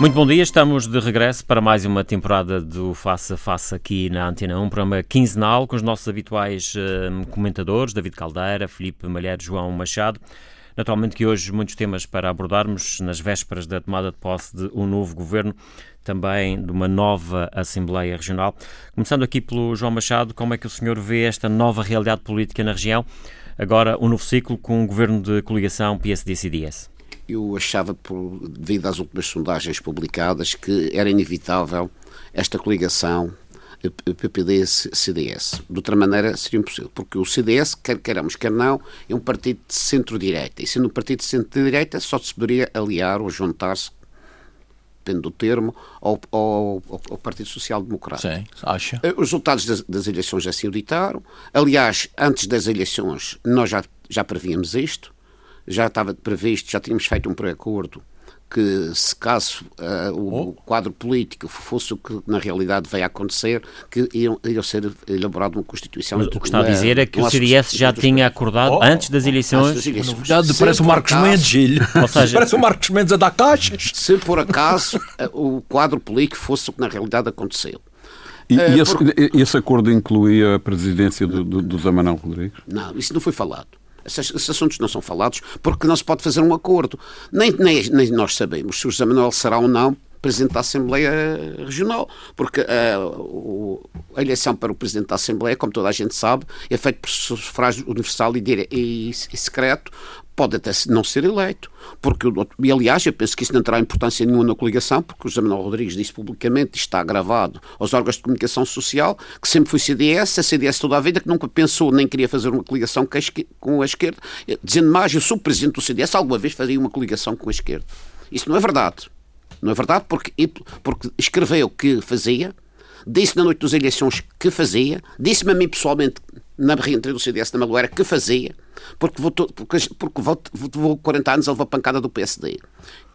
Muito bom dia, estamos de regresso para mais uma temporada do Face a Face aqui na Antena 1, programa quinzenal com os nossos habituais uh, comentadores, David Caldeira, Felipe Malheiro, João Machado. Naturalmente que hoje muitos temas para abordarmos nas vésperas da tomada de posse de um novo governo, também de uma nova Assembleia Regional. Começando aqui pelo João Machado, como é que o senhor vê esta nova realidade política na região? Agora, um novo ciclo com um governo de coligação PSD-CDS eu achava, por, devido às últimas sondagens publicadas, que era inevitável esta coligação PPD-CDS. De outra maneira, seria impossível, porque o CDS, quer queiramos, quer não, é um partido de centro-direita. E sendo um partido de centro-direita, só se poderia aliar ou juntar-se, depende do termo, ao, ao, ao Partido Social Democrata. Sim, acha. Eh, os resultados das, das eleições já se auditaram. Aliás, antes das eleições, nós já, já prevíamos isto já estava previsto, já tínhamos feito um pré-acordo que se caso uh, o oh. quadro político fosse o que na realidade veio a acontecer, que iam, ia ser elaborada uma Constituição. Mas o que está a dizer é que o CDS já tinha acordado oh. antes das eleições. Antes das eleições. Novidade, parece o Marcos acaso, Mendes, Gil. Ou seja, parece o Marcos Mendes a dar caixas. Se por acaso eh, o quadro político fosse o que na realidade aconteceu. E, uh, e esse, por... esse, acordo incluía a presidência do, do, do Zé Manuel Rodrigues? Não, isso não foi falado. Esses, assuntos não são falados porque não se pode fazer um acordo. Nem, nem, nem nós sabemos se o José Manuel será ou não Presidente da Assembleia Regional, porque uh, a eleição para o Presidente da Assembleia, como toda a gente sabe, é feita por sufrágio universal e, e, e secreto, pode até não ser eleito, porque, e aliás, eu penso que isso não terá importância nenhuma na coligação, porque o José Manuel Rodrigues disse publicamente, está gravado aos órgãos de comunicação social, que sempre foi CDS, a CDS toda a vida, que nunca pensou nem queria fazer uma coligação com a esquerda, esquerda dizendo mais, eu sou presidente do CDS, alguma vez faria uma coligação com a esquerda. Isso não é verdade. Não é verdade? Porque, porque escreveu que fazia, disse na noite das eleições que fazia, disse-me a mim pessoalmente na reentrada do CDS na Maluera que fazia, porque votou, porque, porque votou 40 anos a levar pancada do PSD.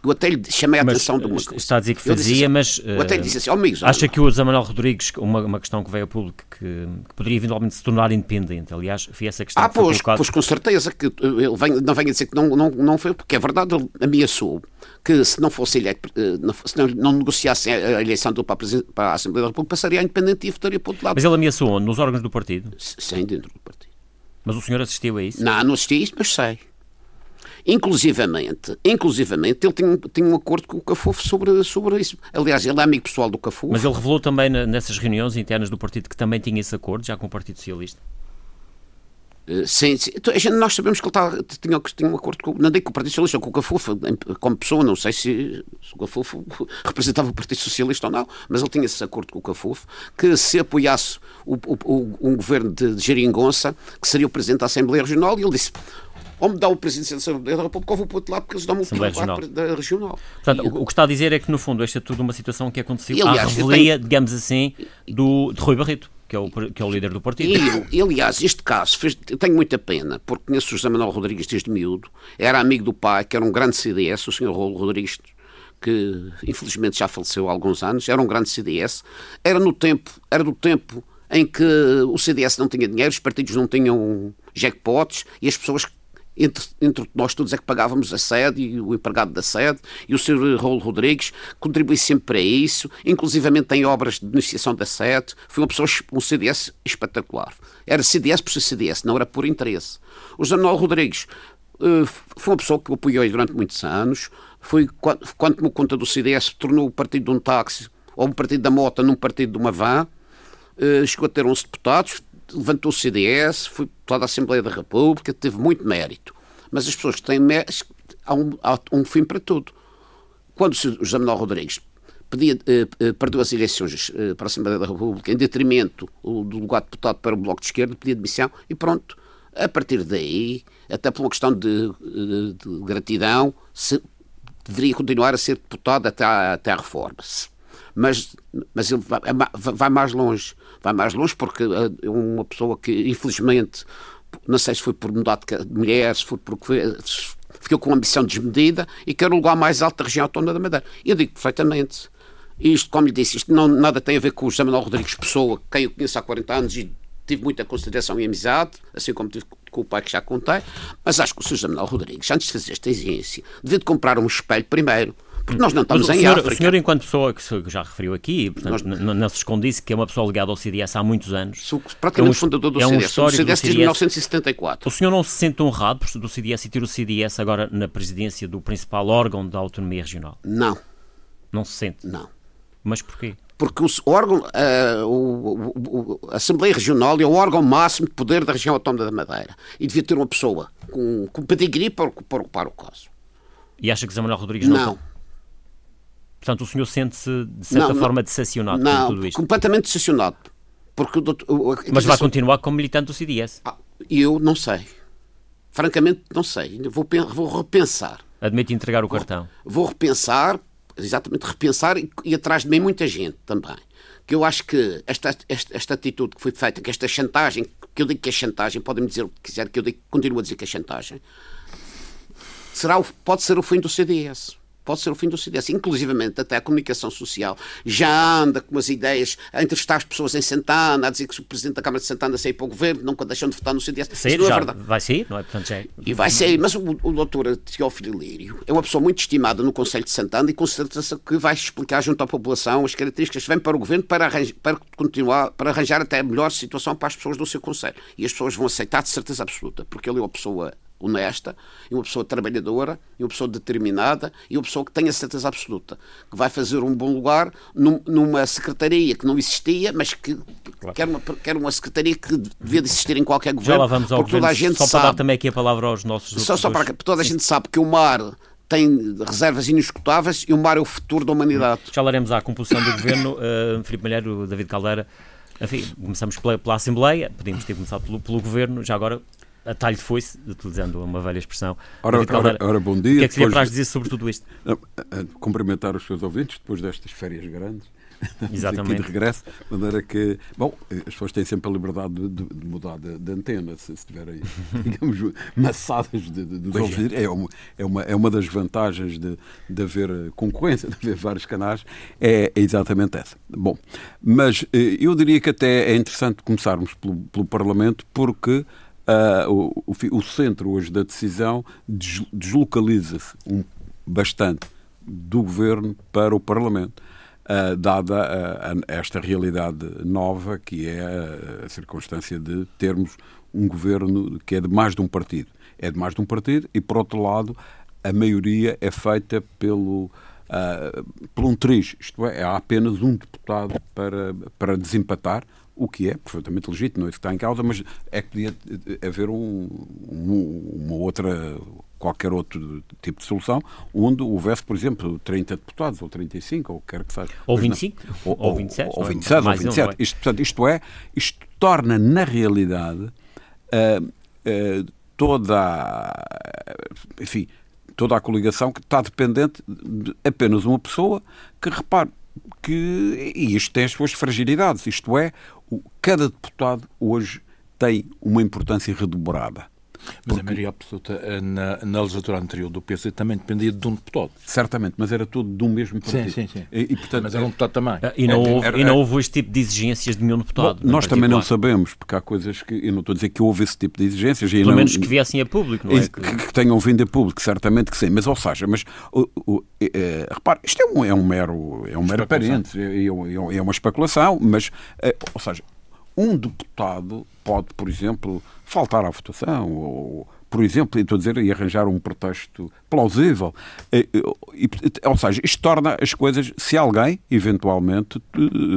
Eu até lhe chamei a mas, atenção de uma coisa. Está a dizer que fazia, assim, mas. Eu até lhe disse assim, oh, amigos. Acha que o José Manuel Rodrigues, uma, uma questão que veio ao público, que, que, poderia eventualmente se tornar independente? Aliás, foi essa questão ah, que pois, pois, com certeza, que ele vem, não venha dizer que não, não, não foi, porque é verdade, ele ameaçou que se não fosse eleito, eh, se não, não negociasse a eleição do, para, a, para a Assembleia da República, passaria a independente e votaria para o outro lado. Mas ele ameaçou onde? Nos órgãos do partido? Sim, dentro do partido. Mas o senhor assistiu a isso? Não, não assisti a isso, mas sei. Inclusivamente, inclusivamente ele tinha, tinha um acordo com o Cafufo sobre, sobre isso. Aliás, ele é amigo pessoal do Cafufo. Mas ele revelou também nessas reuniões internas do partido que também tinha esse acordo, já com o Partido Socialista? Uh, sim, sim. Então, nós sabemos que ele tá, tinha, tinha um acordo com, não digo com o Partido Socialista, com o Cafufo, como pessoa, não sei se, se o Cafufo representava o Partido Socialista ou não, mas ele tinha esse acordo com o Cafufo, que se apoiasse o, o, o, um governo de, de Geringonça, que seria o Presidente da Assembleia Regional, e ele disse, ou me dá o Presidente da Assembleia da República ou vou para o outro lado porque eles dão-me o Regional. Da regional. Portanto, o, o, que está a dizer é que, no fundo, esta é tudo uma situação que aconteceu e, aliás, à revelia, tenho... digamos assim, do, de Rui Barreto. Que é, o, que é o líder do partido. E, e aliás, este caso, fez, eu tenho muita pena, porque conheço o José Manuel Rodrigues desde miúdo, era amigo do pai, que era um grande CDS, o senhor Rolo Rodrigues, que infelizmente já faleceu há alguns anos, era um grande CDS, era no tempo, era do tempo em que o CDS não tinha dinheiro, os partidos não tinham jackpots e as pessoas entre, entre, nós todos é que pagávamos a sede e o empregado da sede e o Sr. Raul Rodrigues contribui sempre para isso, inclusivamente tem obras de iniciação da sede, foi uma pessoa, um CDS espetacular. Era CDS por ser CDS, não era por interesse. O José Manuel Rodrigues uh, foi uma pessoa que o apoiou durante muitos anos, foi, quando tomou conta do CDS, tornou o partido de um táxi ou um partido da moto num partido de uma van, uh, chegou a ter 11 deputados, levantou o CDS, foi toda a Assembleia da República, teve muito mérito. Mas as pessoas que têm mérito, há um, há um fim para tudo. Quando o José Manuel Rodrigues pedia, eh, eh, perdeu as eleições eh, para a Assembleia da República em detrimento do lugar de deputado para o Bloco de Esquerda, pedia demissão e pronto. A partir daí, até por uma questão de, de, de gratidão, se, deveria continuar a ser deputado até à, até à reforma. Mas, mas ele vai, vai mais longe vai mais longe porque é uma pessoa que, infelizmente, não sei se foi por mudar de mulher, se foi porque ficou com uma ambição desmedida e quer o lugar mais alto da região autónoma da Madeira. Eu digo perfeitamente. Isto, como lhe disse, isto não nada tem a ver com o José Manuel Rodrigues Pessoa, quem eu conheço há 40 anos e tive muita consideração e amizade, assim como tive com o pai que já contei, mas acho que o. José Manuel Rodrigues, antes de fazer esta exigência, devia de comprar um espelho primeiro, porque nós não estamos em senhor, África. O senhor, enquanto pessoa que já referiu aqui, portanto, nós, não, se esconde que é uma pessoa ligada ao CDS há muitos anos. Sou praticamente é um, fundador do é um CDS. Do CDS desde 1974. O senhor não se sente honrado por do CDS e ter o CDS agora na presidência do principal órgão da autonomia regional? Não. Não se sente? Não. Mas porquê? Porque o órgão, uh, o, o, a Assembleia Regional é o órgão máximo de poder da região autónoma da Madeira. E devia ter uma pessoa com, com pedigree para, para ocupar o caso. E acha que Zé Manuel Rodrigues não? Não. Portanto, o senhor sente-se, de certa não, forma, decepcionado não, com tudo isto? completamente decepcionado. Porque o, Mas vai continuar como militante do CDS? Ah, eu não sei. Francamente, não sei. Vou, vou repensar. Admite entregar o cartão? Vou repensar, exatamente repensar e, e atrás de mim muita gente também. Que eu acho que esta, esta, esta, atitude que foi feita, que esta chantagem, que eu digo que é chantagem, podem-me dizer o que quiser, que eu digo, continuo a dizer que é chantagem, será o, pode ser o fim do CDS pode ser o fim do CDS. Inclusivamente, até a comunicação social já anda com as ideias a entrevistar as pessoas em Santana, a dizer que se o Presidente da Câmara de Santana sair para o Governo, nunca deixam de votar no CDS. Sair, não é verdade. vai sair, não é? Portanto, já é... E vai sair, mas o, o doutor Teófilo Lírio é uma pessoa muito estimada no Conselho de Santana e com certeza que vai explicar junto à população as características que vêm para o Governo para, arranjar, para continuar, para arranjar até a melhor situação para as pessoas do seu Conselho. E as pessoas vão aceitar de certeza absoluta, porque ele é uma pessoa honesta, e uma pessoa trabalhadora, e uma pessoa determinada, e uma pessoa que tenha certeza absoluta que vai fazer um bom lugar num, numa secretaria que não existia, mas que claro. quer, uma, quer uma secretaria que devia de existir em qualquer governo. Já lá vamos ao porque governo, toda a gente só sabe, para dar também aqui a palavra aos nossos Só, só para toda a gente sabe que o mar tem reservas inescutáveis e o mar é o futuro da humanidade. Já laremos à composição do governo. Uh, Filipe Malheiro, David Caldeira. Enfim, começamos pela, pela Assembleia, podíamos ter começado pelo, pelo Governo, já agora a talho de foice, utilizando uma velha expressão. Ora, ora, ora, bom dia. O que é que seria para dizer sobre tudo isto? Não, cumprimentar os seus ouvintes depois destas férias grandes. Exatamente. aqui de regresso, de maneira que, bom, as pessoas têm sempre a liberdade de, de, de mudar de, de, antena, se estiverem, digamos, maçadas de, de, de ouvir. É uma, é, uma, é uma das vantagens de, de haver concorrência, de haver vários canais, é, é exatamente essa. Bom, mas eh, eu diria que até é interessante começarmos pelo, pelo Parlamento, porque Uh, o, o, centro hoje da decisão deslocaliza-se um, bastante do governo para o Parlamento, uh, dada uh, esta realidade nova que é a, a circunstância de termos um governo que é de mais de um partido. É de mais de um partido e, por outro lado, a maioria é feita pelo, uh, por um triz, isto é, há apenas um deputado para, para desempatar, o que é perfeitamente legítimo, não é isso que está em causa, mas é que podia haver um, um, uma outra, qualquer outro tipo de solução, onde houvesse, por exemplo, 30 deputados, ou 35, ou quer que seja. Ou 25, ou, ou, ou 27. Ou 27, ou 27. Um, isto, portanto, isto é, isto torna, na realidade, uh, uh, toda a, enfim, toda a coligação que está dependente de apenas uma pessoa que, repare, que e isto tem as suas fragilidades, isto é, cada deputado hoje tem uma importância redobrada. Mas Porque... a maioria absoluta eh, na, na legislatura anterior do PC também dependia de um deputado. Certamente, mas era tudo de um mesmo partido. Sim, sim, sim. E, e, portanto, mas era um deputado também. Ah, e não, houve, era, e não houve este tipo de exigências de nenhum deputado. Bom, nós também não sabemos, porque há coisas que. Eu não estou a dizer que houve esse tipo de exigências. Pelo não, menos que viessem a público, não é? Que, que, que tenham vindo a público, certamente que sim. Mas, ou seja, mas, o, o, é, repare, isto é um, é um mero, é um mero parente, é, é, é uma especulação, mas, é, ou seja, um deputado pode, por exemplo, faltar à votação ou por exemplo, estou a dizer, e arranjar um pretexto plausível. Ou seja, isto torna as coisas, se alguém, eventualmente,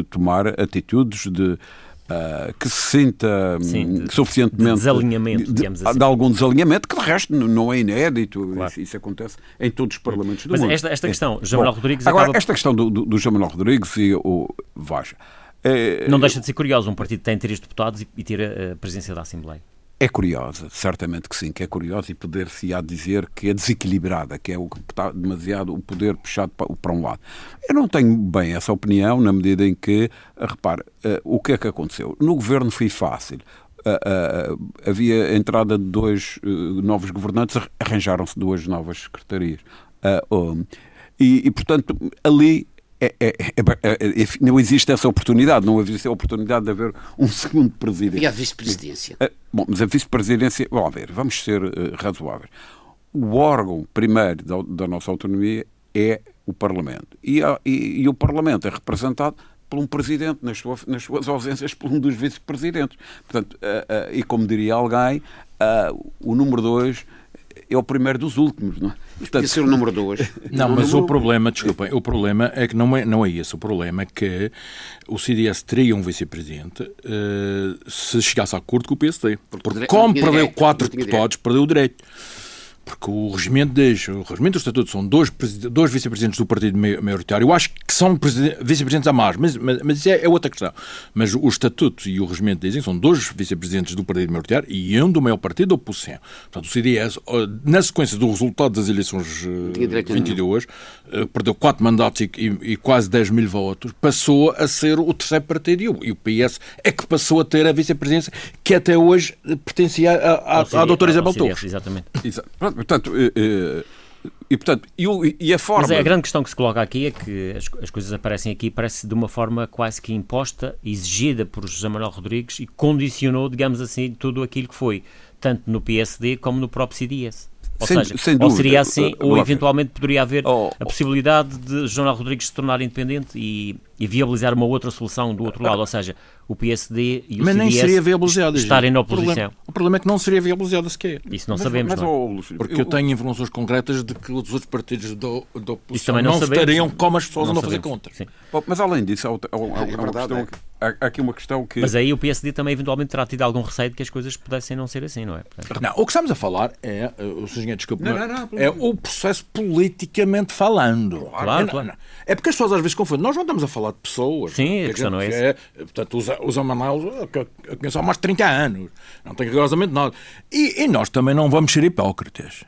tomar atitudes de. Uh, que se sinta Sim, de, suficientemente. De desalinhamento, de, assim. de, algum desalinhamento, que de resto não é inédito. Claro. Isso, isso, acontece em todos os parlamentos do Mas mundo. Esta, esta questão, João Manuel Rodrigues. Agora, acaba... esta questão do, do, do João Manuel Rodrigues e o Vaja. É, não deixa de ser curioso um partido tem três deputados e, e ter a presença da Assembleia. É curiosa, certamente que sim, que é curiosa e poder-se-á dizer que é desequilibrada, que é o que está demasiado o poder puxado para um lado. Eu não tenho bem essa opinião, na medida em que, repare, uh, o que é que aconteceu? No governo foi fácil. havia a entrada de dois novos governantes, arranjaram-se duas novas secretarias. e, e, portanto, ali é, é, é, não existe essa oportunidade, não existe a oportunidade de haver um segundo presidente. E a vice-presidência? Bom, mas a vice-presidência, vamos ver, vamos ser uh, razoáveis. O órgão primeiro da, da, nossa autonomia é o Parlamento. E, a, e, e, o Parlamento é representado por um presidente, nas, sua, nas suas ausências, por um dos vice-presidentes. Portanto, uh, uh, e como diria alguém, o número dois é o primeiro dos últimos, não é? Portanto, ser o número dois. Não, mas o problema, desculpem, o problema é que não é, não é esse. O problema é que o CDS teria um vice-presidente uh, se chegasse a acordo com o PSD. Porque, como perdeu quatro deputados, perdeu o direito. Porque o regimento diz, o regimento do Estatuto são dois, dois vice-presidentes do partido maioritário. Eu acho que são vice-presidentes a mais, mas, mas, mas isso é, é, outra questão. Mas o Estatuto e o regimento dizem que são dois vice-presidentes do partido maioritário e um do maior partido da oposição. Portanto, o CDS, na sequência do resultado das eleições 22, eh, perdeu quatro mandatos e, e, e, quase 10 mil votos, passou a ser o terceiro partido e o, e o PS é que passou a ter a vice-presidência que até hoje pertencia à doutora Isabel Torres. Exatamente. Exato. Portanto, eh, eh, e, portanto, e, e, a forma. Mas é, a grande questão que se coloca aqui é que as, as, coisas aparecem aqui, parece de uma forma quase que imposta, exigida por José Manuel Rodrigues e condicionou, digamos assim, tudo aquilo que foi, tanto no PSD como no próprio CDS. Ou sem, seja, sem ou seria assim, ou eventualmente poderia haver oh, a possibilidade de João Rodrigues se tornar independente e, e viabilizar uma outra solução do outro lado, ou seja, o PSD e o mas CDS nem seria viabilizado, estarem na oposição. O problema, o problema, é que não seria viabilizado sequer. Isso não mas, sabemos, mas, não é? Porque eu, eu, tenho informações concretas de que os outros partidos da oposição não, não estariam como as pessoas andam a fazer contra. Bom, mas além disso, há, há, há, é verdade, questão, é. há, aqui uma questão que... Mas aí o PSD também eventualmente terá tido algum receio de que as coisas pudessem não ser assim, não é? Portanto... Não, o que estamos a falar é, eh, o senhor, desculpe, não, não, não, é o processo politicamente falando. Claro, claro. É porque as pessoas às vezes confundem. Nós não estamos a falar de pessoas. Sim, a questão não é essa. portanto, que eu conheço há mais de 30 anos. Não tenho rigorosamente nada. E, e nós também não vamos ser hipócritas.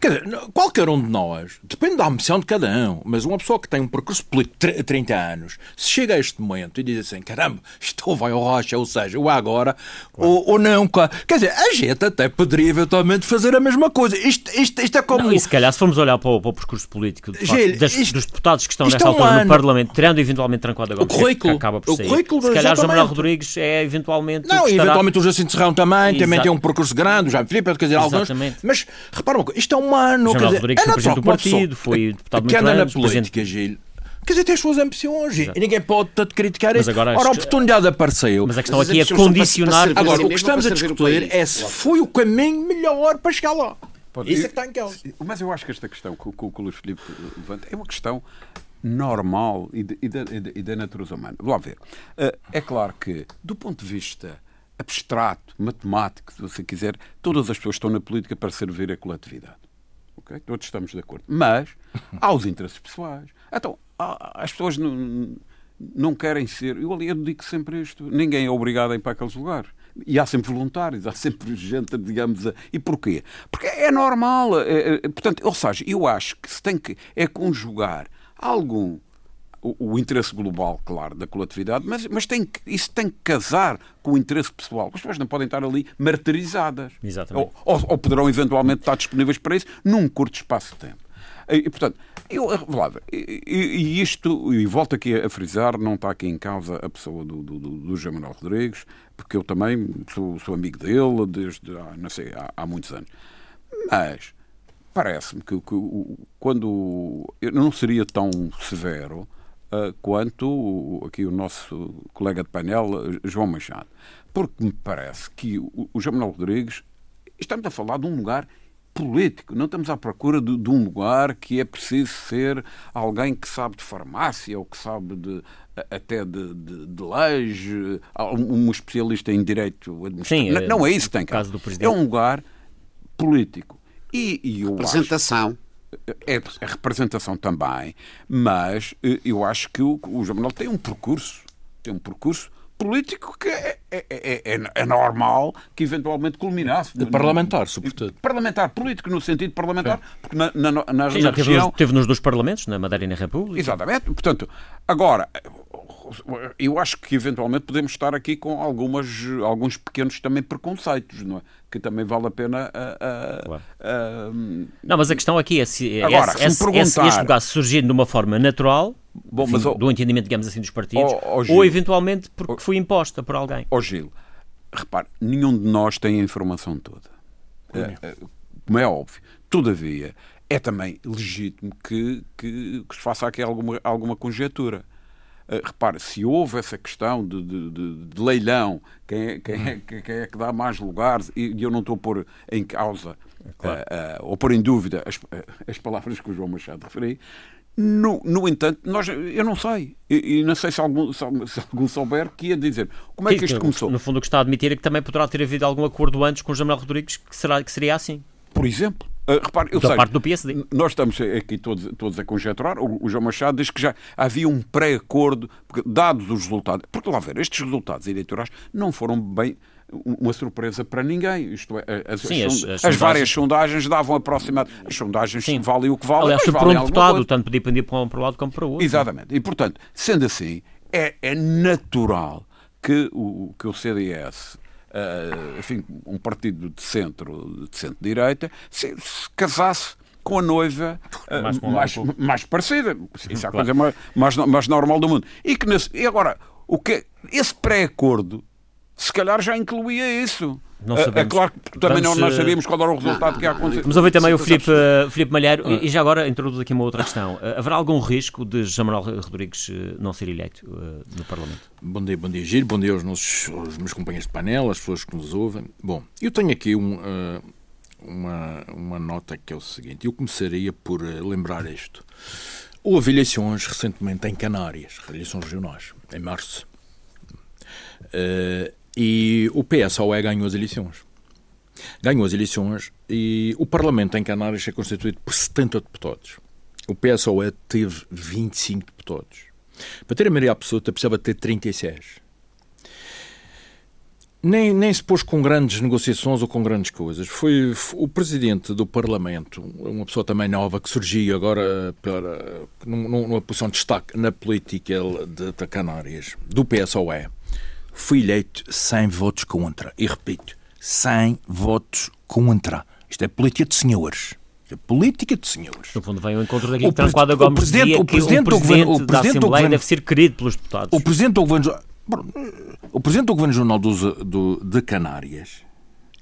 Quer dizer, qualquer um de nós, depende da ambição de cada um, mas uma pessoa que tem um percurso político de 30 anos, se chega a este momento e diz assim, caramba, isto ou vai ao rocha, ou seja, ou agora, claro. ou, ou não. Quer dizer, a gente até poderia eventualmente fazer a mesma coisa. Isto, isto, isto é como... Não, e se calhar, se formos olhar para o, para o percurso político de facto, das, isto, dos deputados que estão nesta é um altura ano. no Parlamento, tirando eventualmente Tranquada Gomes, o currículo, acaba por sair, o currículo, se calhar João Manuel Rodrigues é eventualmente... Não, estará... eventualmente o Jacinto Serrão também, Exato. também tem um percurso grande, o Jaime Filipe, quer dizer, alguns... Mas, repara uma coisa, isto é um ano, quer dizer, Rodrigues é foi presidente do partido, foi deputado muito anda anos, na política, Gil. Quer dizer, tem as suas ambições Exato. e ninguém pode tanto criticar isso. Agora, Ora, a oportunidade apareceu. Mas a questão aqui é condicionar. Agora, o que estamos a discutir é se foi o caminho melhor para chegar lá. Pode, isso é que está em causa. Mas eu acho que esta questão que, que, que o Luís Filipe levanta é uma questão normal e, de, e, da, e da natureza humana. Vamos ver. Uh, é claro que, do ponto de vista abstrato, matemático, se você quiser, todas as pessoas estão na política para servir a coletividade. Okay? Todos estamos de acordo. Mas há os interesses pessoais. Então, as pessoas não, não querem ser. Eu, ali, digo sempre isto: ninguém é obrigado a ir para aqueles lugares. E há sempre voluntários, há sempre gente, digamos. A... E porquê? Porque é normal. É, é, portanto, ou seja, eu acho que se tem que é conjugar algum o, o, interesse global, claro, da coletividade, mas, mas tem que, isso tem que casar com o interesse pessoal. As pessoas não podem estar ali martirizadas. Exatamente. Ou, ou, ou poderão eventualmente estar disponíveis para isso num curto espaço de tempo. E, portanto, eu, Flávio, e, e, isto, e volto aqui a frisar, não está aqui em causa a pessoa do, do, do, do José Manuel Rodrigues, porque eu também sou, sou amigo dele desde, não sei, há, há muitos anos. Mas parece-me que, que, quando eu não seria tão severo quanto aqui o nosso colega de painel, João Machado. Porque me parece que o, o João Manuel Rodrigues, estamos a falar de um lugar político, não estamos à procura de, de, um lugar que é preciso ser alguém que sabe de farmácia ou que sabe de, até de, de, de leis, um especialista em direito administrativo. Sim, não, não é isso que tem caso do É um lugar político. E, e eu Representação. Acho, é a representação também, mas eh, eu acho que o, o João Manuel tem um percurso, tem um percurso político que é, é, é, é, normal que eventualmente culminasse. De parlamentar, sobretudo. Parlamentar, político no sentido parlamentar, porque na, na, na, Sim, na região... Teve nos, teve nos dois parlamentos, na Madeira e na República. Exatamente. Portanto, agora, eu acho que eventualmente podemos estar aqui com algumas, alguns pequenos também preconceitos, não é? Que também vale a pena. Uh, claro. não, mas a questão aqui é se, é Agora, é, se, se, perguntar... é este surgir de uma forma natural, Bom, enfim, mas, oh, do entendimento, digamos assim, dos partidos, oh, oh, ou eventualmente porque oh, foi imposta por alguém. Ó Gil, repare, nenhum de nós tem a informação toda. É, é, como é óbvio. Todavia, é também legítimo que, que, que se faça aqui alguma, alguma conjetura. Uh, repare, se houve essa questão de, de, de, de leilão, quem é, quem, é, uhum. quem é, que dá mais lugares, e eu não estou a pôr em causa claro. uh, uh, ou pôr em dúvida as, as palavras que o João Machado referiu, no, no entanto, nós, eu não sei. E, e não sei se algum, se, algum souber que ia dizer. Como é que, que isto começou? No fundo, o que está a admitir é que também poderá ter havido algum acordo antes com o Jamal Rodrigues que, será, que seria assim. Por exemplo. Uh, repare, eu da sei, parte do PSD. Nós estamos aqui todos, todos a conjecturar. O, o João Machado diz que já havia um pré-acordo, dados os resultados. Porque lá ver, estes resultados eleitorais não foram bem uma surpresa para ninguém. Isto é, as, Sim, as, as, as várias sondagens davam aproximadamente. As sondagens Sim. valem o que valem. Aliás, por um deputado, tanto pedir para um, para um lado como para o outro. Exatamente. E, portanto, sendo assim, é, é natural que o, que o CDS uh, enfim, um partido de centro, de centro-direita, se, se, casasse com a noiva uh, mais, mais, mais, parecida. Isso é a coisa mais, mais, mais normal do mundo. E, que nesse, e agora, o que, esse pré-acordo se calhar já incluía isso. Não é, é sabemos. É claro que também Vamos, não, nós sabíamos qual era o resultado não, que ia acontecer. Vamos ouvir também o Filipe, uh, Filipe Malheiro ah. e já agora introduz aqui uma outra questão. Uh, haverá algum risco de Jamal Rodrigues uh, não ser eleito no Parlamento? Bom dia, bom dia Giro, bom dia aos, nossos, aos meus companheiros de painel, às pessoas que nos ouvem. Bom, eu tenho aqui um, uma, uma nota que é o seguinte, eu começaria por lembrar isto. Houve eleições recentemente em Canárias, eleições regionais, em março. Uh, e o PSOE ganhou as eleições. Ganhou as eleições e o Parlamento em Canárias é constituído por 70 deputados. O PSOE teve 25 deputados. Para ter a maioria absoluta precisava ter 36. Nem, nem se pôs com grandes negociações ou com grandes coisas. Foi o presidente do Parlamento, uma pessoa também nova que surgiu agora para, numa posição de destaque na política de, de Canárias, do PSOE fui eleito sem votos contra. E repito, sem votos contra. Isto é política de senhores. É política de senhores. No fundo, vem ao encontro daquilo que Tranquada Gomes presidente, dizia, o presidente, que o presidente, o presidente da Assembleia governo, deve ser querido pelos deputados. O presidente do governo, o presidente do governo jornal do, do, de Canárias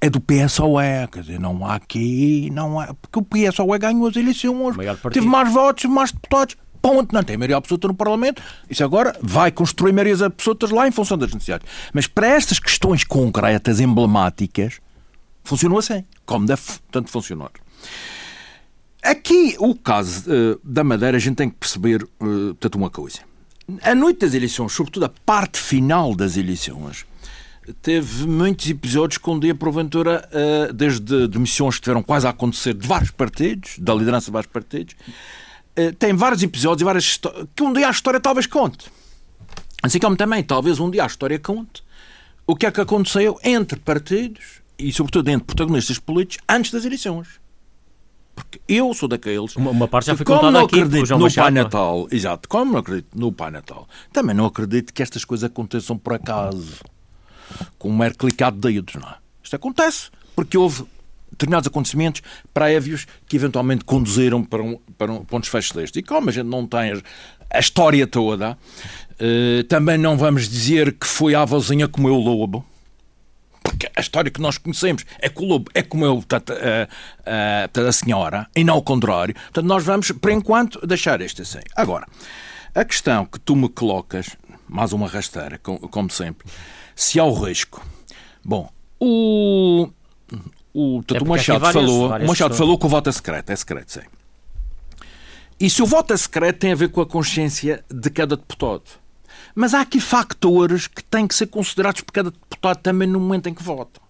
é do PSOE, quer dizer, não há aqui, não há, porque o PSOE ganhou as eleições, teve mais votos, mais deputados, ponto, não tem maioria absoluta no Parlamento. Isso agora vai construir maiorias absolutas lá em função das necessidades. Mas para estas questões concretas, emblemáticas, funcionou assim, como deve tanto funcionar. Aqui, o caso uh, da Madeira, a gente tem que perceber uh, tanto uma coisa. A noite das eleições, sobretudo a parte final das eleições, teve muitos episódios com dia porventura, uh, desde demissões que tiveram quase a acontecer de vários partidos, da liderança de vários partidos, tem vários episódios e várias que um dia a história talvez conte. Assim como também, talvez um dia a história conte o que é que aconteceu entre partidos e, sobretudo, entre protagonistas políticos antes das eleições. Porque eu sou daqueles. Uma, uma parte já foi contada aqui acredito no Pai Natal, exato, como não acredito no Pai Natal, também não acredito que estas coisas aconteçam por acaso, com um mero clicado de dedos, não é? Isto acontece porque houve determinados acontecimentos prévios que eventualmente conduziram para um, para um, para um deste. E como a gente não tem a, história toda, uh, também não vamos dizer que foi a vozinha como o lobo. Porque a história que nós conhecemos é que o lobo é como eu, portanto, a, a, a senhora, e não o contrário. Portanto, nós vamos, por enquanto, deixar este assim. Agora, a questão que tu me colocas, mais uma rasteira, como sempre, se há o risco. Bom, o, o, é o Machado, várias, falou, várias o Machado falou que o voto é secreto, é secreto, sim. E se o voto é secreto tem a ver com a consciência de cada deputado. Mas há aqui factores que têm que ser considerados por cada deputado também no momento em que vota.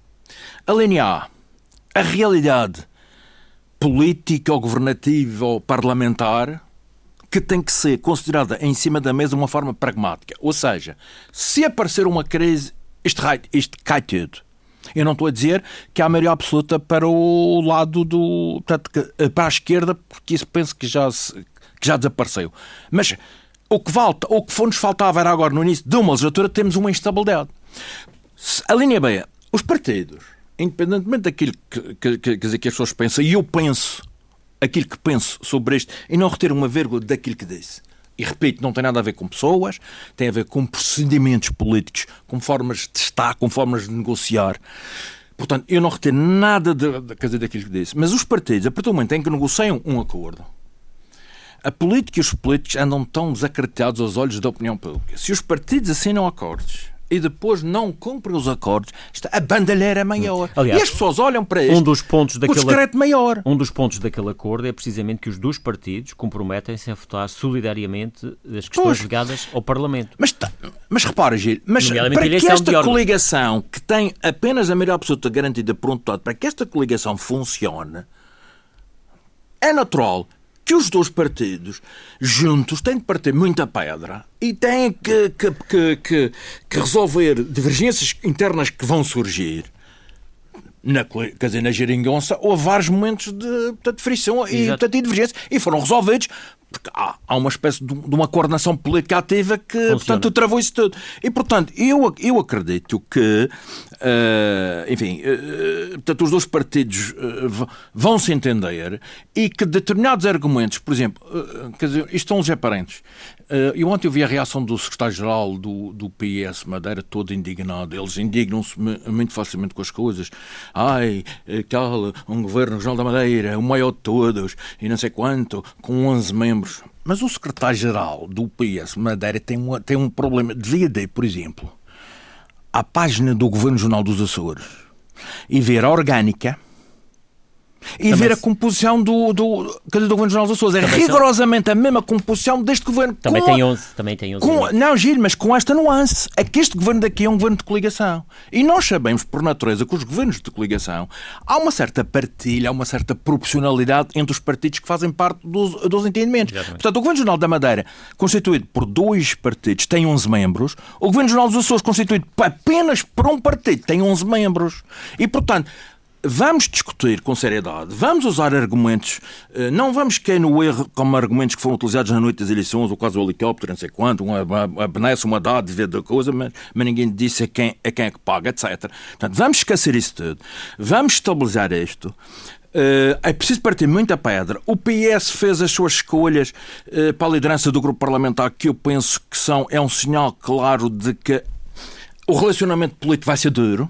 A linha A, a realidade política ou governativa ou parlamentar que tem que ser considerada em cima da mesa de uma forma pragmática. Ou seja, se aparecer uma crise, isto, isto cai tudo. Eu não estou a dizer que há maioria absoluta para o lado do. Portanto, para a esquerda, porque isso penso que já, que já desapareceu. Mas o que falta, o que nos faltava era agora no início de uma legislatura temos uma instabilidade. A linha B, os partidos, independentemente daquilo que, que, que, que as pessoas pensam, e eu penso aquilo que penso sobre isto e não reter uma vírgula daquilo que disse. E repito, não tem nada a ver com pessoas, tem a ver com procedimentos políticos, com formas de estar, com formas de negociar. Portanto, eu não reter nada de, de, dizer, daquilo que disse. Mas os partidos, a partir do momento em que negociam um acordo, a política e os políticos andam tão desacreditados aos olhos da opinião pública. Se os partidos assinam acordos e depois não cumprem os acordos, a bandalheira maior. Aliás, e as pessoas olham para isto um dos pontos daquele, o maior. Um dos pontos daquele acordo é precisamente que os dois partidos comprometem-se a votar solidariamente as questões pois. ligadas ao Parlamento. Mas, mas repara, Gil, mas para que esta coligação, que tem apenas a maioria absoluta garantida por um deputado, para que esta coligação funcione, é natural que os dois partidos juntos têm de partir muita pedra e têm que, que, que, que, que resolver divergências internas que vão surgir na, quer dizer, na geringonça houve vários momentos de, de frição e, portanto, de divergência e foram resolvidos porque há, há uma espécie de, de, uma coordenação política ativa que, Funciona. portanto, travou isso tudo. E, portanto, eu, eu acredito que, uh, enfim, uh, portanto, os dois partidos uh, vão se entender e que determinados argumentos, por exemplo, quer dizer, isto são os aparentes. Eu ontem vi a reação do secretário-geral do, do PS Madeira todo indignado. Eles indignam-se muito facilmente com as coisas. Ai, tal, um governo regional da Madeira, o maior de todos, e não sei quanto, com 11 membros. Mas o secretário-geral do PS Madeira tem um, tem um problema. Devia ir, por exemplo, à página do Governo Jornal dos Açores e ver a orgânica e também ver a composição do, do, do Governo Jornal dos Açores. É rigorosamente são... a mesma composição deste governo. Também tem 11. Também tem 11 com, não, Gil, mas com esta nuance. É que este governo daqui é um governo de coligação. E nós sabemos, por natureza, que os governos de coligação há uma certa partilha, há uma certa proporcionalidade entre os partidos que fazem parte dos, dos entendimentos. Exatamente. Portanto, o Governo Jornal da Madeira, constituído por dois partidos, tem 11 membros. O Governo Jornal dos Açores, constituído apenas por um partido, tem 11 membros. E, portanto, vamos discutir com seriedade, vamos usar argumentos, eh, não vamos cair no erro como argumentos que foram utilizados na noite das eleições, o caso do helicóptero, não sei quanto, uma, uma benesse, uma dádiva da coisa, mas, mas ninguém disse a quem, a quem é que paga, etc. Portanto, vamos esquecer isso tudo, vamos estabilizar isto. Uh, é preciso partir muita pedra. O PS fez as suas escolhas uh, para a liderança do grupo parlamentar, que eu penso que são, é um sinal claro de que o relacionamento político vai ser duro.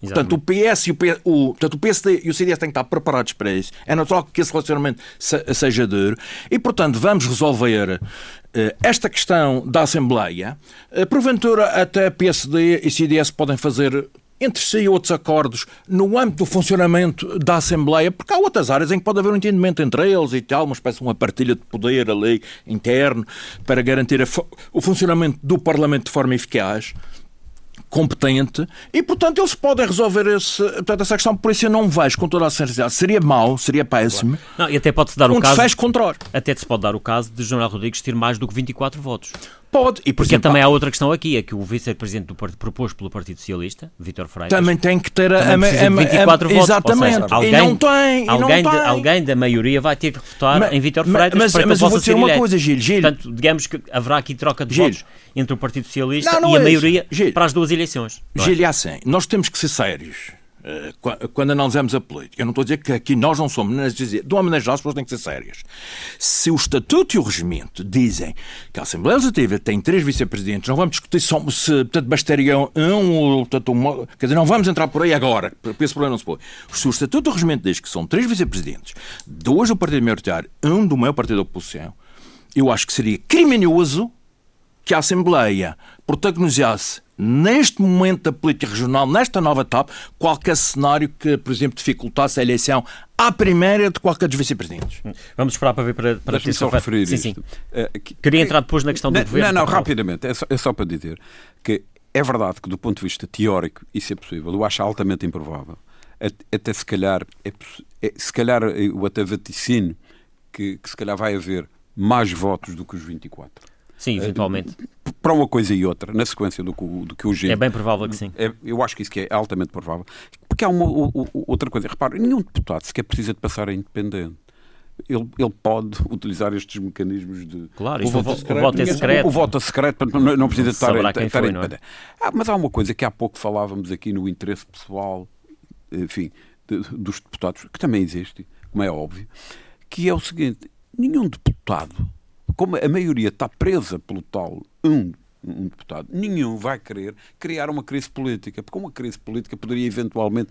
Portanto, o PS, e o, o, portanto, o PSD e o CDS têm que estar preparados para isso. É natural que esse relacionamento seja duro. E, portanto, vamos resolver uh, esta questão da Assembleia. Uh, porventura, até PSD e CDS podem fazer entre si outros acordos no âmbito do funcionamento da Assembleia, porque há outras áreas em que pode haver um entendimento entre eles e tal, uma espécie de uma partilha de poder ali interno para garantir o funcionamento do Parlamento de forma eficaz competente e, portanto, eles podem resolver esse, portanto, essa questão. Por isso, eu não vejo com toda a sinceridade. Seria mau, seria péssimo. Não, e até pode-se dar um o caso. contra Até se pode dar o caso de General Rodrigues ter mais do que 24 votos. Pode. E, por Porque exemplo, também há outra questão aqui, é que o vice-presidente do partido proposto pelo Partido Socialista, Vítor Freitas, também tem que ter a, a, a, 24 a, votos. Exatamente. Seja, alguém, e não tem. E alguém, não tem. De, alguém da maioria vai ter que votar mas, em Vítor Freitas mas, para que mas vou dizer uma coisa, Gil, Gil. Portanto, digamos que haverá aqui troca de Gil. votos entre o Partido Socialista não, não e a é maioria Gil. para as duas eleições. Gil, é assim, nós temos que ser sérios. Eh, quando analisamos a política. Eu não estou a dizer que aqui nós não somos, dizer, de uma maneira geral, as pessoas têm que ser sérias. Se o Estatuto e o Regimento dizem que a Assembleia Legislativa tem três vice-presidentes, não vamos discutir se, portanto, bastaria um ou, portanto, uma, quer dizer, não vamos entrar por aí agora, porque esse problema não se põe. Se o Estatuto e o Regimento diz que são três vice-presidentes, dois do Partido Maioritário, um do maior partido da oposição, eu acho que seria criminoso que a Assembleia protagonizasse neste momento da política regional, nesta nova etapa, qualquer cenário que, por exemplo, dificultasse a eleição à primeira de qualquer dos vice-presidentes. Vamos esperar para ver para, para ter só referir sim, sim. Uh, que, Queria entrar depois na questão do não, governo. Não, não, rapidamente. É só, é só para dizer que é verdade que, do ponto de vista teórico, isso é possível. Eu acho altamente improvável. Até se calhar, é, é, se calhar o até vaticínio que, que se calhar vai haver mais votos do que os 24. Sim, eventualmente. Para uma coisa e outra, na sequência do que, do que o Gil. É bem provável que sim. É, eu acho que isso que é altamente provável. Porque há uma outra coisa. Repare, nenhum deputado sequer precisa de passar a independente. ele, ele pode utilizar estes mecanismos de. Claro, o, voto, secreto, o voto é secreto. O, voto é secreto, não, não precisa estar. estar, estar foi, não é? ah, mas há uma coisa que há pouco falávamos aqui no interesse pessoal, enfim, de, dos deputados, que também existe, como é óbvio, que é o seguinte: nenhum deputado, como a maioria está presa pelo tal um um deputado, nenhum vai querer criar uma crise política, porque uma crise política poderia eventualmente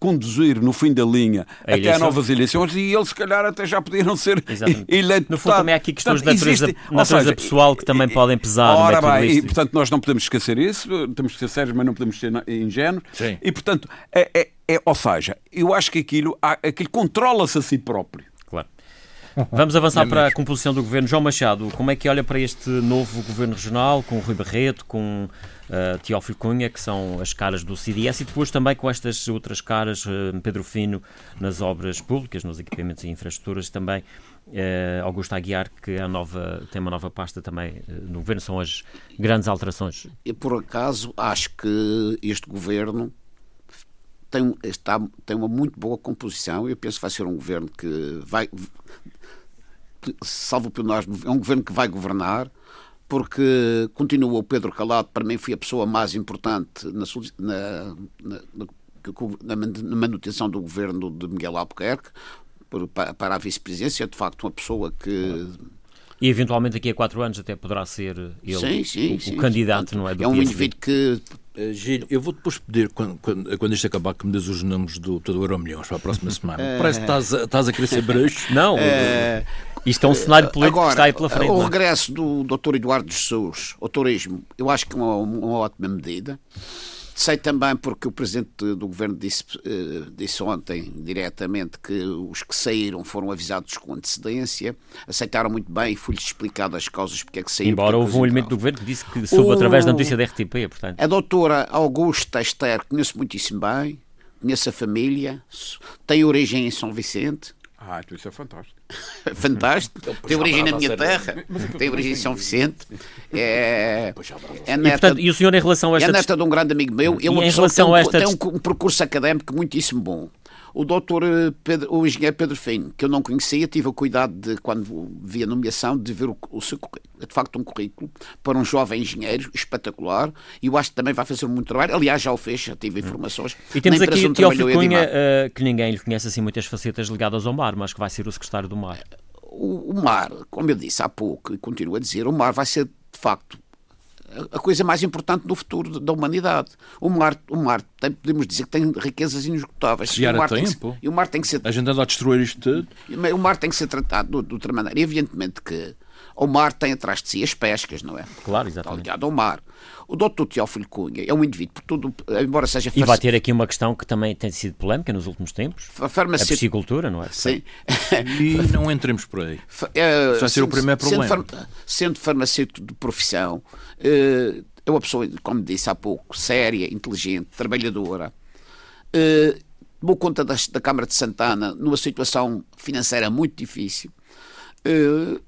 conduzir no fim da linha a até a novas eleições e eles, se calhar, até já poderiam ser eleitos. No fundo, também há aqui questões Portanto, de natureza, existe, natureza seja, pessoal que também e, podem pesar. Ora bem, e, portanto, nós não podemos esquecer isso, temos que ser sérios, mas não podemos ser ingênuos. Sim. E, portanto, é, é, é, ou seja, eu acho que aquilo, aquilo controla-se a si próprio. Vamos avançar para a composição do governo. João Machado, como é que olha para este novo governo regional, com Rui Barreto, com uh, Teófilo Cunha, que são as caras do CDS, e depois também com estas outras caras, uh, Pedro Fino nas obras públicas, nos equipamentos e infraestruturas, também uh, Augusto Aguiar, que é a nova, tem uma nova pasta também no governo, são as grandes alterações. E por acaso acho que este governo tem, está, tem uma muito boa composição. Eu penso que vai ser um governo que vai salvo pelo nós, é um governo que vai governar, porque continua o Pedro Calado, para mim foi a pessoa mais importante na, na, na, na manutenção do governo de Miguel Albuquerque, para a vice-presidência, de facto uma pessoa que... E eventualmente daqui a quatro anos até poderá ser ele sim, sim, o, sim, o candidato, não é? é um indivíduo que Uh, Gino, eu vou depois pedir, quando, quando, quando isto acabar, que me des os números do, do Euromilhões para a próxima semana. Parece que estás, estás a querer ser bruxo. Não, uh, isto é um cenário político agora, que está aí pela frente. O é? regresso do Dr. Eduardo Jesus ao turismo, eu acho que é uma, uma ótima medida. Sei também porque o Presidente do Governo disse, uh, disse ontem diretamente que os que saíram foram avisados com antecedência, aceitaram muito bem e foi-lhes explicado as causas porque é que saíram. Embora houve um elemento do Governo que disse que soube o... através da notícia da RTP, portanto. A doutora Augusta Esther conheço muitíssimo bem, conheço a família, tem origem em São Vicente, ah, então isso é fantástico. fantástico. Tem origem na minha terra, tem origem em São Vicente. É, é neta, e, portanto, e o senhor, em relação a esta. É neta de um grande amigo meu. É uma pessoa que tem, um, esta... tem um percurso académico muitíssimo bom o doutor eh, Pedro, o engenheiro Pedro Fino, que eu não conhecia, tive o cuidado de, quando vi a nomeação, de ver o, o seu, de facto um currículo para um jovem engenheiro espetacular e eu acho que também vai fazer muito trabalho. Aliás, já o fez, já tive informações. E temos aqui o Teófilo Cunha, uh, que ninguém lhe conhece assim muitas facetas ligadas ao mar, mas que vai ser o secretário do mar. O, o mar, como eu disse há pouco e continuo a dizer, o mar vai ser de facto a coisa mais importante do futuro da humanidade. O mar, o mar tem, podemos dizer que tem riquezas inesgotáveis. Se o mar tem, que, e o mar tem que ser. A gente anda a destruir isto tudo. O mar tem que ser tratado de, de outra maneira. E evidentemente que o mar tem atrás de si as pescas, não é? Claro, exatamente. Está ligado ao mar. O doutor Teófilo Cunha é um indivíduo, por tudo, embora seja... E vai ter aqui uma questão que também tem sido polémica nos últimos tempos. A, farmacêutica... a piscicultura, não é? Sim. e não entremos por aí. É, vai ser o primeiro problema. Sendo, far... sendo farmacêutico de profissão, eh, é uma pessoa, como disse há pouco, séria, inteligente, trabalhadora. Eh, tomou conta da, da Câmara de Santana numa situação financeira muito difícil. Uh,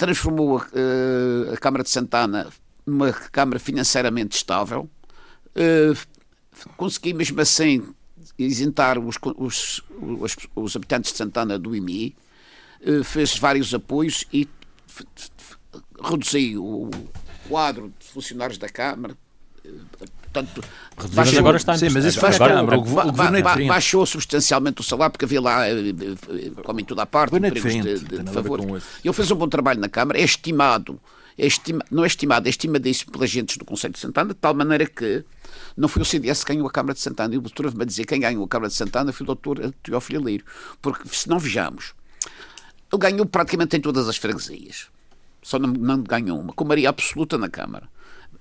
transformou a, uh, a Câmara de Santana numa Câmara financeiramente estável, uh, consegui mesmo assim isentar os, os, os, os, habitantes de Santana do IMI, uh, fez vários apoios e reduziu o quadro de funcionários da Câmara. Portanto, baixou, agora está sim, mas isso faz Câmara. O, o governo é baixou substancialmente o salário porque havia lá, como em toda a parte, empregos de, de, de favor. Ele fez um bom trabalho na Câmara, é estimado, é estima, não é estimado, é estimadíssimo pelos agentes do Conselho de Santana, de tal maneira que não foi o CDS que ganhou a Câmara de Santana. E o doutor me dizer quem ganhou a Câmara de Santana foi o doutor Teófilo Lírio. Porque, se não vejamos, ele ganhou praticamente em todas as freguesias. Só não, não ganhou uma, com maioria absoluta na Câmara.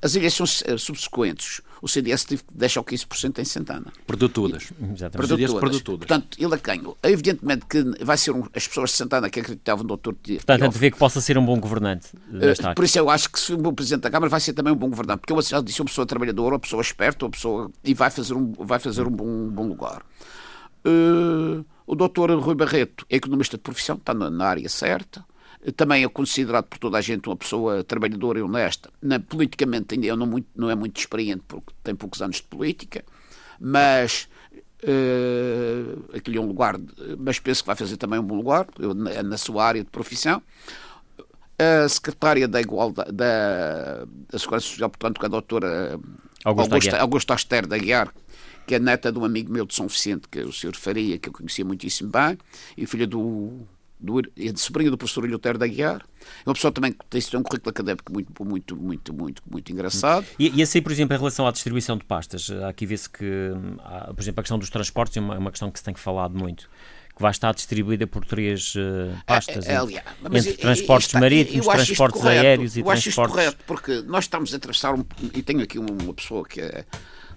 As eleições eh, subsequentes, o CDS teve que deixar o 15% em Santana. Perdeu todas. Exatamente. Perdeu todas. perdeu todas. Portanto, ele ganhou. Evidentemente que vai ser um, as pessoas de Santana que acreditavam no doutor Portanto, a ver que possa ser um bom governante. Uh, por isso eu acho que se um bom Presidente da Câmara vai ser também um bom governante. Porque eu já disse uma pessoa trabalhadora, uma pessoa esperta, uma pessoa... e vai fazer um, vai fazer um, bom, um bom lugar. Uh, o doutor Rui Barreto é economista de profissão, está na, na área certa também é considerado por toda a gente uma pessoa trabalhadora e honesta. Na, politicamente ainda não, muito, não é muito experiente porque tem poucos anos de política, mas Uh, aquele é um lugar, mas penso que vai fazer também um bom lugar, na, na sua área de profissão. A secretária da Igualdade, da, da Segurança Social, portanto, a doutora Augusta, Augusta, Augusta Aster da Guiar, que é neta de um amigo meu de São Vicente, que é o Sr. Faria, que eu conhecia muitíssimo bem, e filha do do, é sobrinho do professor Ilhoteiro da Guiar. É uma pessoa também que tem um currículo académico muito, muito, muito, muito, muito engraçado. E, e assim, por exemplo, em relação à distribuição de pastas, aqui vê-se que, por exemplo, a questão dos transportes é uma, é uma questão que se tem falado muito que vai estar distribuída por três uh, pastas é, é, aliás, entre, transportes está, marítimos, transportes correto, aéreos e eu transportes... Eu acho isto correto, porque nós estamos a atravessar um... E tenho aqui uma pessoa que é,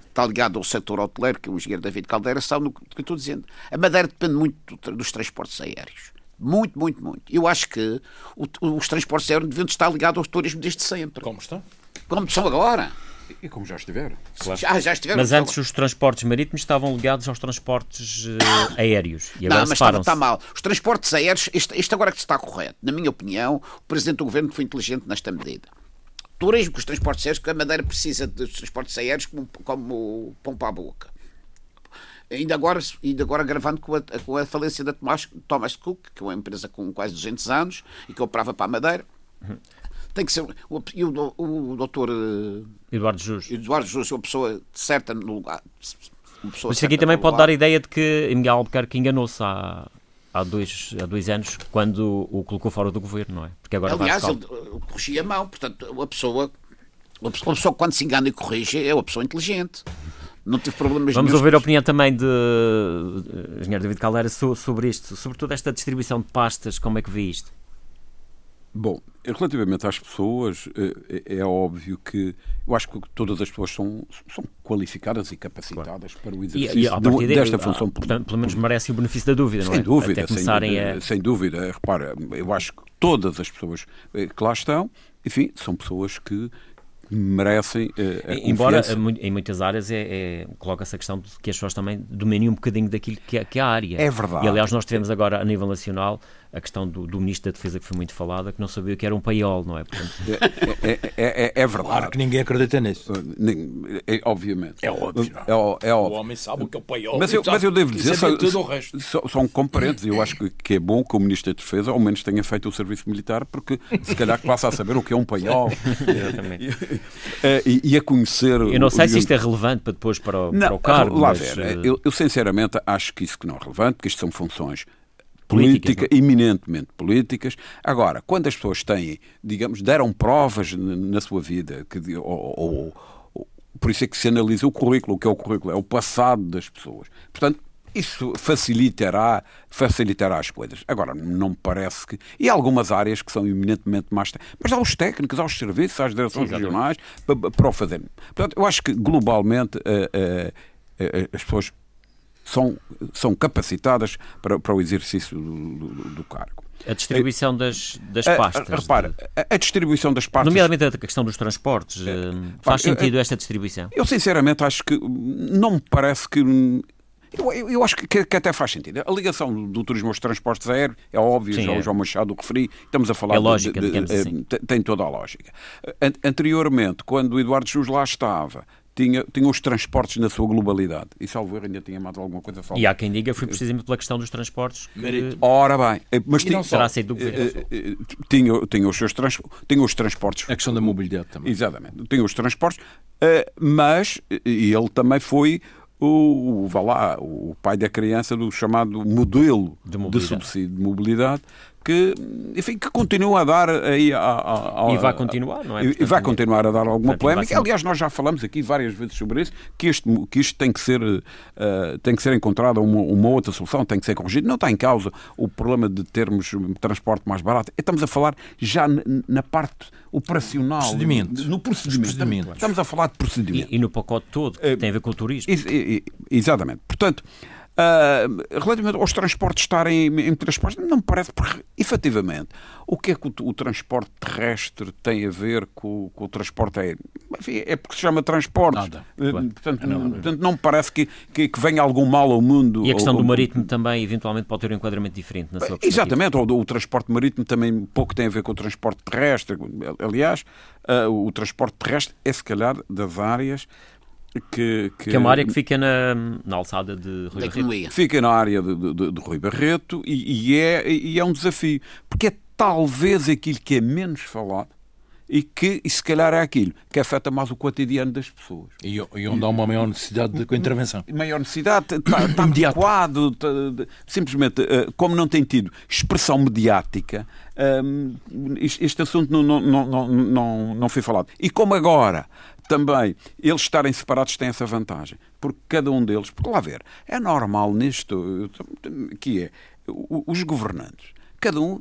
está ligado ao setor hoteleiro, que é o engenheiro David Caldeira, sabe no que eu estou dizendo. A Madeira depende muito dos transportes aéreos. Muito, muito, muito. Eu acho que o, os transportes aéreos deviam estar ligados ao turismo desde sempre. Como estão? Como são agora. E como já estiveram. Claro. Já, já estiveram. Mas antes os transportes marítimos estavam ligados aos transportes uh, aéreos. E agora não, mas está, está, mal. Os transportes aéreos, isto, isto agora que está correto. Na minha opinião, o Presidente do Governo foi inteligente nesta medida. Turismo com os transportes aéreos, porque a Madeira precisa de transportes aéreos como, como pão para a boca ainda agora, ainda agora gravando com a, com a falência da Thomas, Thomas Cook, que é uma empresa com quase 200 anos e que operava para a Madeira. Tem que ser. O, e o, o doutor. Eh, Eduardo Jus. Eduardo Jus, uma pessoa certa no lugar. Mas isso aqui também pode dar a ideia de que Miguel Albuquerque enganou-se há, há, dois, há dois anos quando o colocou fora do governo, não é? Porque agora Aliás, ele corrigia a mão, portanto, a pessoa, a pessoa, quando se engana e corrige é uma pessoa inteligente não tive problemas Vamos ouvir a opinião também de, engenheiro David Caldeira sobre isto, sobretudo esta distribuição de pastas, como é que vê isto? Bom, relativamente às pessoas, é, é, óbvio que eu acho que todas as pessoas são, são qualificadas e capacitadas claro. para o exercício e, e do, desta função política. Portanto, pelo menos merece o benefício da dúvida, sem não é? Dúvida, sem dúvida, a... sem dúvida. Repara, eu acho que todas as pessoas eh, que lá estão, enfim, são pessoas que merecem uh, Embora em muitas áreas é, é coloca-se a questão de que as pessoas também dominem um bocadinho daquilo que é, que é a área. É verdade. E aliás nós tivemos agora a nível nacional a questão do, do, Ministro da Defesa que foi muito falada, que não sabia o que era um paiol, não é? Portanto... É, é, é, é, verdade. Claro que ninguém acredita nisso. É, obviamente. É óbvio. É, óbvio. O homem sabe o que é o paiol. Mas eu, mas eu devo dizer, só, só, só um comparente, eu acho que, que é bom que o Ministro da Defesa ao menos tenha feito o serviço militar, porque se calhar passa a saber o que é um paiol. Exatamente. e, e, a conhecer... Eu não sei o, se isto é relevante para depois para o, não, para o cargo. Lá mas... ver, eh, eu, eu sinceramente acho que isso que não é relevante, porque isto são funções política, é? eminentemente políticas. Agora, quando as pessoas têm, digamos, deram provas na sua vida, que, ou, ou, ou, por isso é que se analisa o currículo, o que é o currículo, é o passado das pessoas. Portanto, isso facilitará, facilitará as coisas. Agora, não me parece que. E há algumas áreas que são eminentemente mais. Mas há os técnicos, há os serviços, há as direções Sim, regionais para, para, o fazer. Portanto, eu acho que globalmente uh, uh, as pessoas são, são capacitadas para, para o exercício do, do, do cargo. A distribuição das, das pastas. A, a, repara, de... a, distribuição das pastas. Nomeadamente a questão dos transportes. É, faz sentido esta distribuição? Eu, sinceramente, acho que não me parece que. Eu, eu, eu acho que, que, até faz sentido. A ligação do, do, turismo aos transportes aéreos é óbvio, Sim, já é. o João Machado referi, estamos a falar. É lógica, de, de, de, assim. Tem toda a lógica. Anteriormente, quando o Eduardo Jus lá estava, tinha, tinha os transportes na sua globalidade. E salvo erro ainda tinha mais alguma coisa. Salvo. E há quem diga foi precisamente pela questão dos transportes. Que... Ora bem, eh, mas tinha, será ser do governo. Eh, eh, tinha, tinha, os seus trans, tinha os transportes. A questão da mobilidade também. Exatamente. Tinha os transportes, mas e ele também foi o, vá lá, o pai da criança do chamado modelo de, de subsídio de mobilidade que, enfim, que continua a dar aí a, a, a, e vai continuar, não é? Portanto, e vai continuar a dar alguma polémica. Aliás, nós já falamos aqui várias vezes sobre isso, que isto, que isto tem que ser uh, tem que ser encontrada uma, uma, outra solução, tem que ser corrigido. Não está em causa o problema de termos transporte mais barato. Estamos a falar já na parte operacional. Procedimento. No procedimento. procedimento. Estamos a falar de procedimento. E, e no pacote todo, que uh, tem a ver com o turismo. exatamente. Portanto, Uh, relativamente aos transportes estarem em, em transportes, não me parece, porque efetivamente, o que é que o, o transporte terrestre tem a ver com, com, o transporte aéreo? Enfim, é porque se chama transporte. Nada. Uh, portanto, não, portanto, não me parece que, que, que, venha algum mal ao mundo. E a questão ou, do marítimo também, eventualmente, pode ter um enquadramento diferente na sua Exatamente, o, o, transporte marítimo também pouco tem a ver com o transporte terrestre. Aliás, uh, o transporte terrestre é, se calhar, das áreas que, que, que, é uma área que fica na, na alçada de Rui Barreto. Fica na área de, de, de Rui Barreto e, e, é, e é um desafio, porque é talvez aquilo que é menos falado e que, e se calhar, é aquilo que afeta mais o cotidiano das pessoas. E, e onde há uma maior necessidade de intervenção. Maior necessidade, está, está adequado, está, simplesmente, eh, como não tem tido expressão mediática, um, ehm, este assunto não, não, não, não, não foi falado. E como agora também eles estarem separados tem essa vantagem, porque cada um deles, porque lá ver, é normal nisto, que é, os governantes, cada um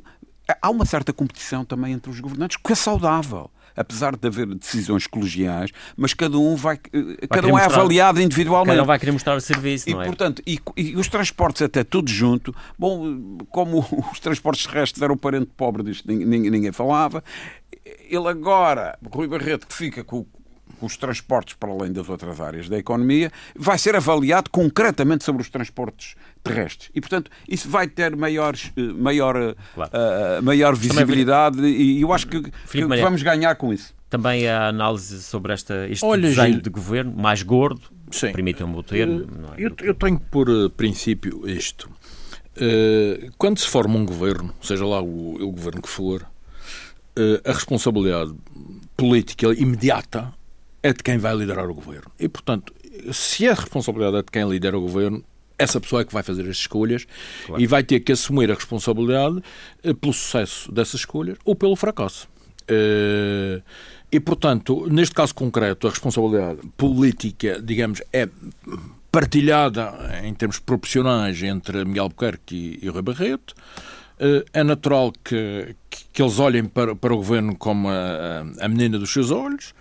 há uma certa competição também entre os governantes, que é saudável apesar de haver decisões colegiais, mas cada um vai, vai cada um é mostrar, avaliado individualmente. Cada um vai querer mostrar o serviço, e, não é? Portanto, e, e, os transportes até tudo junto, bom, como os transportes terrestres eram o parente pobre disto, ninguém, ninguém falava, ele agora, Rui Barreto, que fica com os transportes para além das outras áreas da economia, vai ser avaliado concretamente sobre os transportes terrestres. E, portanto, isso vai ter maiores, eh, maior, eh, claro. uh, maior visibilidade Também... e eu acho que, que vamos ganhar com isso. Também a análise sobre esta, este Olha, desenho Gil... de governo, mais gordo, permitam-me o termo. É? Eu, eu, tenho por princípio isto. Uh, quando se forma um governo, seja lá o, o governo que for, uh, a responsabilidade política imediata é de quem vai liderar o governo. E, portanto, se a responsabilidade é de quem lidera o governo, essa pessoa é que vai fazer as escolhas claro. e vai ter que assumir a responsabilidade eh, pelo sucesso dessas escolhas ou pelo fracasso. Eh, e, portanto, neste caso concreto, a responsabilidade política, digamos, é partilhada em termos proporcionais entre Miguel Albuquerque e, e Rui Barreto. Eh, é natural que, que, eles olhem para, para o governo como a, a menina dos seus olhos.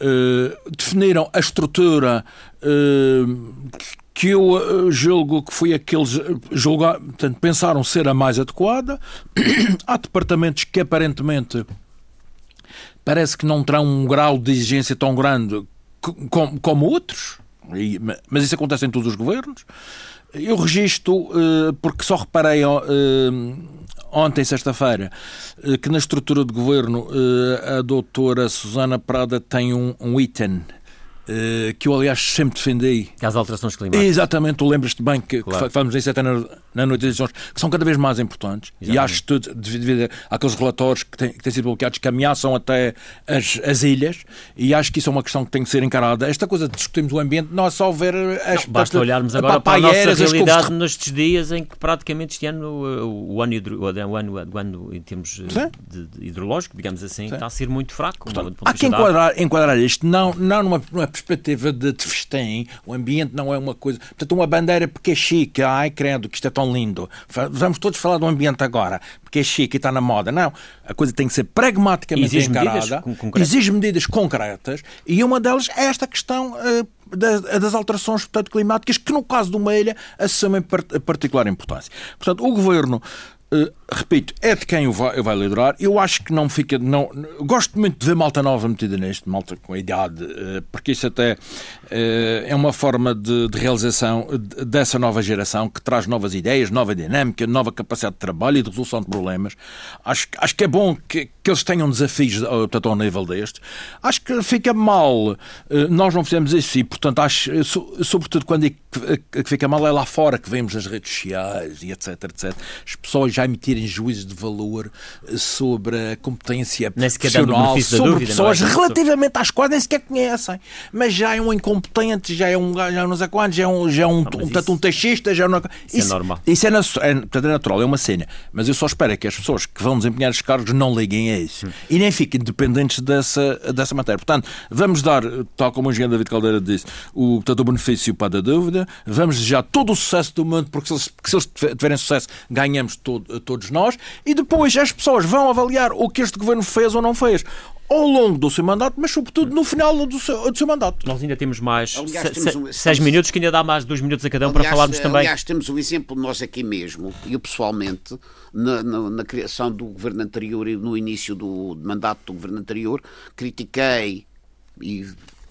Uh, definiram a estrutura uh, que eu uh, julgo que foi aqueles portanto, pensaram ser a mais adequada. Há departamentos que aparentemente parece que não terão um grau de exigência tão grande como, como outros, mas isso acontece em todos os governos. Eu registro, porque só reparei ontem, sexta-feira, eh, que na estrutura de governo eh, a doutora Susana Prada tem um, item. eh, que eu, aliás, sempre defendi. Que as alterações climáticas. Exatamente, tu lembras-te bem que, claro. que falamos nisso até na, na noite das eleições, que são cada vez mais importantes. Exatamente. E acho que devido àqueles relatórios que têm, que têm sido bloqueados, que ameaçam até as, as ilhas, e acho que isso é uma questão que tem que ser encarada. Esta coisa de discutirmos o ambiente não é só ver as. Não, basta olharmos agora para a nossa realidade de... nestes dias em que praticamente este ano, o, o ano, o ano, o ano em termos de, de hidrológico, digamos assim, Sim. está a ser muito fraco. Portanto, há que enquadrar, enquadrar isto não, não numa, numa perspectiva de, de festim, o ambiente não é uma coisa. Portanto, uma bandeira porque é chique, ai credo que isto é tão lindo. Vamos todos falar do ambiente agora, porque é chique e está na moda. Não, a coisa tem que ser pragmaticamente exige encarada, medidas exige medidas concretas e uma delas é esta questão. Uh, das alterações portanto, climáticas, que no caso de uma ilha assumem particular importância. Portanto, o governo Uh, repito, é de quem eu vai, vai liderar. Eu acho que não fica. Não, gosto muito de ver malta nova metida neste, malta com a idade, uh, porque isso até uh, é uma forma de, de, realização dessa nova geração que traz novas ideias, nova dinâmica, nova capacidade de trabalho e de resolução de problemas. Acho, acho que é bom que, que eles tenham desafios tanto ao nível deste. Acho que fica mal. nós não fizemos isso e, portanto, acho, sobretudo quando é que fica mal é lá fora que vemos nas redes sociais e etc, etc. As pessoas já emitirem juízos de valor sobre a competência profissional sobre dúvida, pessoas é? relativamente às quais nem sequer conhecem. Mas já é um incompetente, já é um já não sei quantos, já é um, já é um, um, isso, um taxista, já não... É isso, isso é normal. Isso é, é, é natural, é uma cena. Mas eu só espero que as pessoas que vão desempenhar os cargos não liguem a isso. Hum. E nem fiquem dependentes dessa, dessa matéria. Portanto, vamos dar, tal como o engenheiro David Caldeira disse, o, portanto, o benefício para a dúvida, vamos desejar todo o sucesso do mundo, porque se eles, se eles tiverem sucesso, ganhamos todo, todos nós, e depois as pessoas vão avaliar o que este governo fez ou não fez ao longo do seu mandato, mas sobretudo no final do seu, do seu mandato. Nós ainda temos mais aliás, se, temos um, seis minutos, que ainda dá mais dois minutos a cada um aliás, para falarmos também. Aliás, temos um exemplo de nós aqui mesmo, e eu pessoalmente, na, na, na, criação do governo anterior e no início do mandato do governo anterior, critiquei e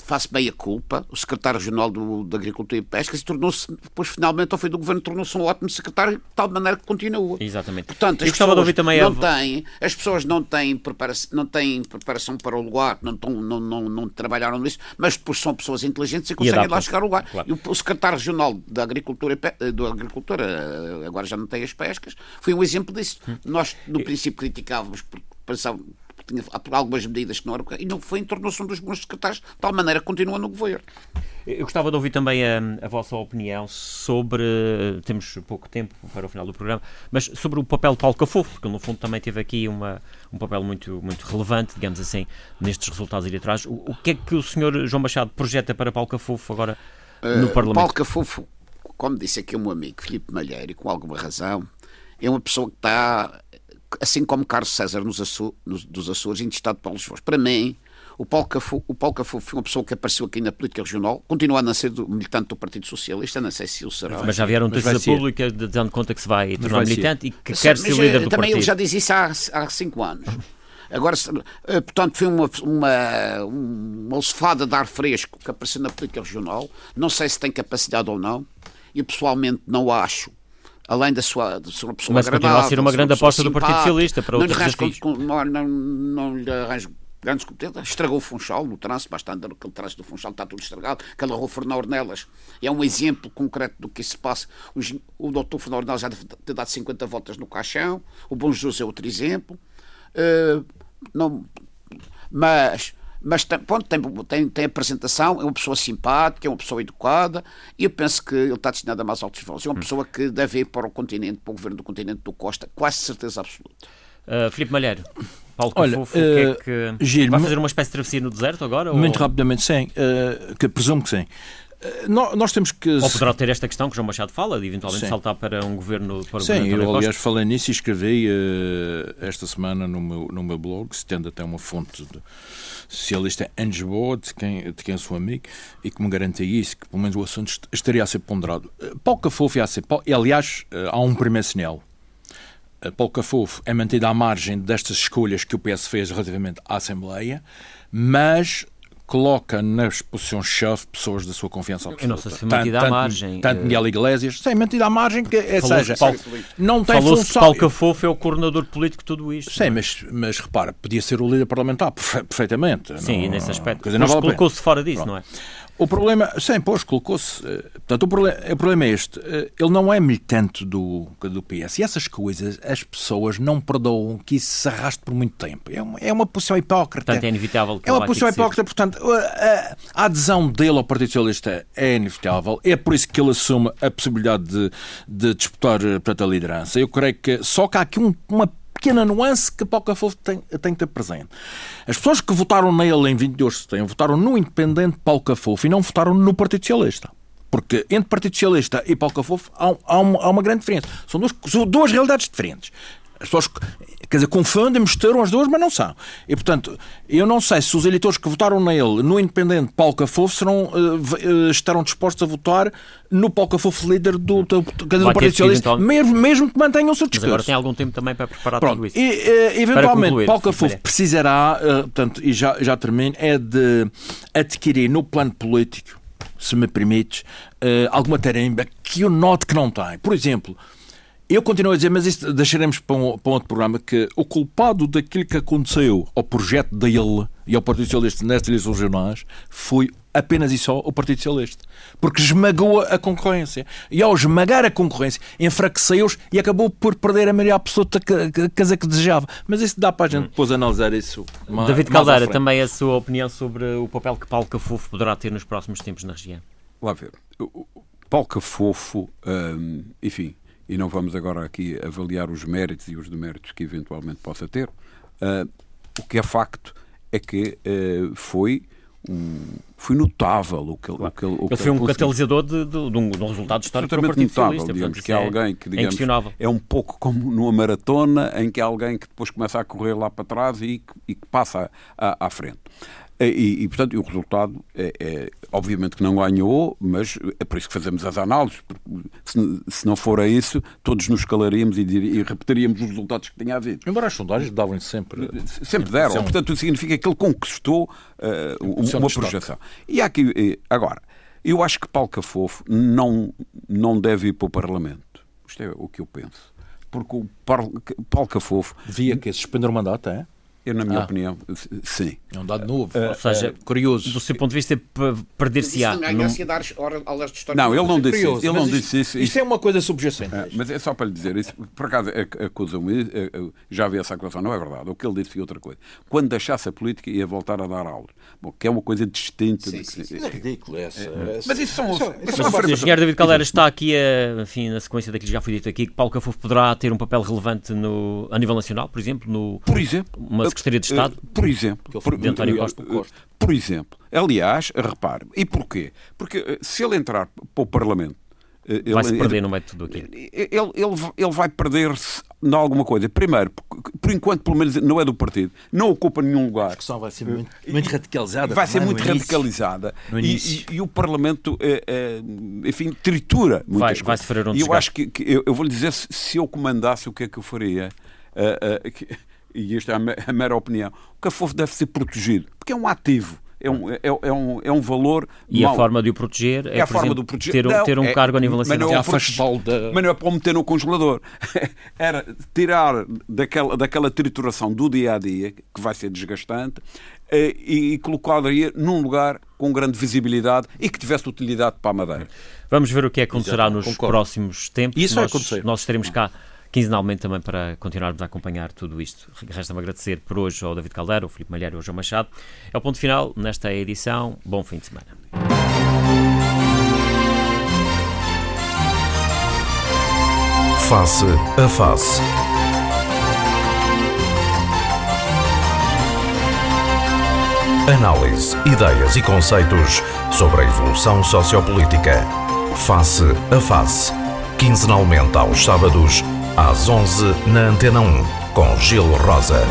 faço bem a culpa, o secretário regional do, da Agricultura e Pesca e tornou-se, depois finalmente ao fim do governo, tornou-se um ótimo secretário de tal maneira que continua. Exatamente. Portanto, as pessoas também não têm, as pessoas não têm, preparação, não têm preparação para o lugar, não, estão, não, não, não trabalharam nisso, mas depois são pessoas inteligentes e conseguem e lá chegar ao lugar. Claro. E o, o, secretário regional da Agricultura, da Agricultura, agora já não tem as pescas, foi um exemplo disso. Hum. Nós, no princípio, criticávamos porque pensávamos tinha algumas medidas que não eram. E não foi, tornou-se um dos bons secretários, de tal maneira que continua no governo. Eu gostava de ouvir também a, a, vossa opinião sobre. Temos pouco tempo para o final do programa, mas sobre o papel de Paulo Cafofo, porque no fundo também teve aqui uma, um papel muito, muito relevante, digamos assim, nestes resultados eleitorais. O, o que é que o senhor João Machado projeta para Paulo Cafofo agora no uh, Parlamento? Paulo Cafofo, como disse aqui o meu amigo Filipe Malheiro, e com alguma razão, é uma pessoa que está assim como Carlos César nos Açores, nos, dos Açores, intestado para Lisboa. Para mim, o Paulo, Cafu, o Paulo Cafu foi uma pessoa que apareceu aqui na política regional, continua a ser do, militante do Partido Socialista, não sei se o será. Mas já vieram notícias públicas dando conta que se vai tornar militante e que quer ser líder do também partido. ele já diz isso há, há cinco anos. Agora, eh, portanto, foi uma, uma, uma alçofada de ar fresco que apareceu na política regional. Não sei se tem capacidade ou não. E pessoalmente não acho além da sua, da sua pessoa Mas agradável. continua a ser uma grande aposta do Partido Socialista para outros desafios. Com, não, não, não lhe arranjo grandes competências. Estragou o Funchal no trânsito, basta andar aquele trânsito do Funchal, está tudo estragado. Aquela rua Fernão Ornelas é um exemplo concreto do que se passa. O doutor Fernão Ornelas já deve ter dado 50 voltas no caixão. O Bom Jesus é outro exemplo. Uh, não, mas mas pronto, tem, tem, tem apresentação, é uma pessoa simpática, é uma pessoa educada, e eu penso que ele está destinado a mais altos voos. É uma hum. pessoa que deve ir para o continente, para o governo do continente do Costa, quase certeza absoluta. Uh, Filipe Malheiro, Paulo Olha, uh, que é que Giro, vai fazer uma espécie de travessia no deserto agora? Muito ou... rapidamente, sim, uh, que presumo que sim. Nós temos que. Ou poderá ter esta questão que João Machado fala, de eventualmente Sim. saltar para um governo. Para Sim, governo eu aliás falei nisso e escrevi uh, esta semana no meu, no meu blog, se tendo até uma fonte de, socialista Boa, de quem, de quem sou amigo, e que me garante isso, que pelo menos o assunto estaria a ser ponderado. Eh, Paulo Cafofo, a ser, aliás, eh, há um primeiro sinal. Eh, Paulo Cafofo é mantido à margem destas escolhas que o PS fez relativamente à Assembleia, mas coloca nas posições-chave pessoas da sua confiança absoluta. Eu não sei se mantida à margem. Tanto Miguel Iglesias, sim, mantida à margem, que, é, seja, Paulo, não tem Falou função... Paulo Cafofo é o coordenador político de tudo isto. Sim, é? mas, mas repara, podia ser o líder parlamentar perfeitamente. Sim, não, nesse aspecto. Dizer, mas colocou-se fora disso, Pronto. não é? O problema, sim, pois, colocou-se. Eh, portanto, o problema, o problema é este. Eh, ele não é militante do, do PS. E essas coisas as pessoas não perdoam que isso se arraste por muito tempo. É uma, é uma posição hipócrita. Portanto, é inevitável que É uma posição hipócrita. Portanto, a, a, adesão dele ao Partido Socialista é inevitável. É por isso que ele assume a possibilidade de, de disputar eh, portanto, a liderança. Eu creio que só que há aqui um, uma pequena nuance que Paulo Cafofo tem, tem que ter presente. As pessoas que votaram nele em 22 de setembro votaram no independente Paulo Cafofo e não votaram no Partido Socialista. Porque entre Partido Socialista e Paulo Cafofo há, há, uma, há uma grande diferença. São duas, são duas realidades diferentes. As pessoas, quer dizer, confundem, misturam as duas, mas não são. E, portanto, eu não sei se os eleitores que votaram nele no independente Paulo Cafofo serão, uh, estarão dispostos a votar no Paulo Cafofo líder do, do, do, do Partido Socialista, mesmo, mesmo que mantenham o seu discurso. Mas agora tem algum tempo também para preparar Pronto, tudo isso. E, uh, eventualmente, Paulo Cafofo precisará, uh, portanto, e já, já termino, é de adquirir no plano político, se me permites, alguma tarimba que eu note que não tem. Por exemplo, eu continuo a dizer, mas isso deixaremos para um, para um outro programa, que o culpado daquilo que aconteceu ao projeto dele e ao Partido Socialista nestas eleições regionais foi apenas e só o Partido Socialista. Porque esmagou a concorrência. E ao esmagar a concorrência, enfraqueceu-os e acabou por perder a maioria absoluta que, que, que, desejava. Mas isso dá para a gente hum. depois analisar isso. Mais, David Caldeira, também a sua opinião sobre o papel que Paulo Cafufo poderá ter nos próximos tempos na região? Lá ver. Paulo Cafofo, hum, enfim, e não vamos agora aqui avaliar os méritos e os deméritos que eventualmente possa ter. Uh, o que é facto é que uh, foi um, foi notável o que, o que, o ele foi um catalisador de, de, de, um, de um resultado histórico para o Partido notável, digamos, que é alguém que digamos, é, um pouco como numa maratona em que há alguém que depois começa a correr lá para trás e, e que passa à, à frente. E, e, portanto, o resultado é, é, obviamente que não ganhou, mas é por isso que fazemos as análises. Se, se não for a isso, todos nos calaríamos e, e, repetiríamos os resultados que tinha havido. Embora as sondagens davam sempre. Sempre deram. São... Portanto, isso significa que ele conquistou uh, uma projeção. E há aqui, agora, eu acho que Paulo Cafofo não, não deve ir para o Parlamento. Isto é o que eu penso. Porque o Paulo Cafofo. Devia que suspender o mandato, é? Eu, na minha ah. opinião, sim. É um dado novo. Uh, Ou seja, uh, curioso. Do seu ponto de vista, perder-se-á. Não, não, não, ele não disse isso. Ele não disse isso. Isto é uma coisa subjacente. Uh, mas é só para lhe dizer isso. Por acaso, acusam-me, já havia essa acusação. Não é verdade. O que ele disse foi outra coisa. Quando deixasse a política, ia voltar a dar aulas. Bom, que é uma coisa distinta. Sim, sim, sim. É ridículo essa. É, mas isso são. O engenheiro David Caldeira está aqui, enfim, na sequência daquilo que já foi dito aqui, que Paulo Cafofo poderá ter um papel relevante no, a nível nacional, por exemplo, no, por exemplo, uma Secretaria de Estado por exemplo. Por, de António Costa. Por exemplo. Aliás, repare, e porquê? Porque eh, se ele entrar para o Parlamento. Eh, ele, vai se perder no meio de tudo aquilo. Ele, ele, ele vai perder-se em alguma coisa. Primeiro, por enquanto, pelo menos, não é do partido, não ocupa nenhum lugar. A discussão vai ser muito, muito radicalizada. Vai ser muito radicalizada. E, e, e, o Parlamento, é, é, enfim, tritura muitas vai, coisas. Vai sofrer um e eu acho que, que eu, eu vou-lhe dizer, se, se, eu comandasse, o que é que eu faria? Uh, uh, que, e esta é a mera opinião, o cafofo deve ser protegido, porque é um ativo. É um, é, é um, é um valor. E mau. a forma de o proteger é, é a forma de o proteger. ter, não, ter um é, cargo a nível nacional. Mas não, é da... mas não é para o meter no congelador. Era tirar daquela, daquela trituração do dia a dia, que vai ser desgastante, eh, e, e colocá-lo num lugar com grande visibilidade e que tivesse utilidade para a Madeira. Vamos ver o que acontecerá Exato, nos concordo. próximos tempos. Isso nós, vai acontecer. Nós estaremos cá quinzenalmente também para continuarmos a acompanhar tudo isto. Resta-me agradecer por hoje ao David Caldeiro, ao Filipe Malheiro e ao João Machado. É o ponto final nesta edição. Bom fim de semana. Face a Face. Análise, ideias e conceitos sobre a evolução sociopolítica. Face a Face. Quinzenalmente aos sábados às 11 na Antena 1, com Gil Rosa.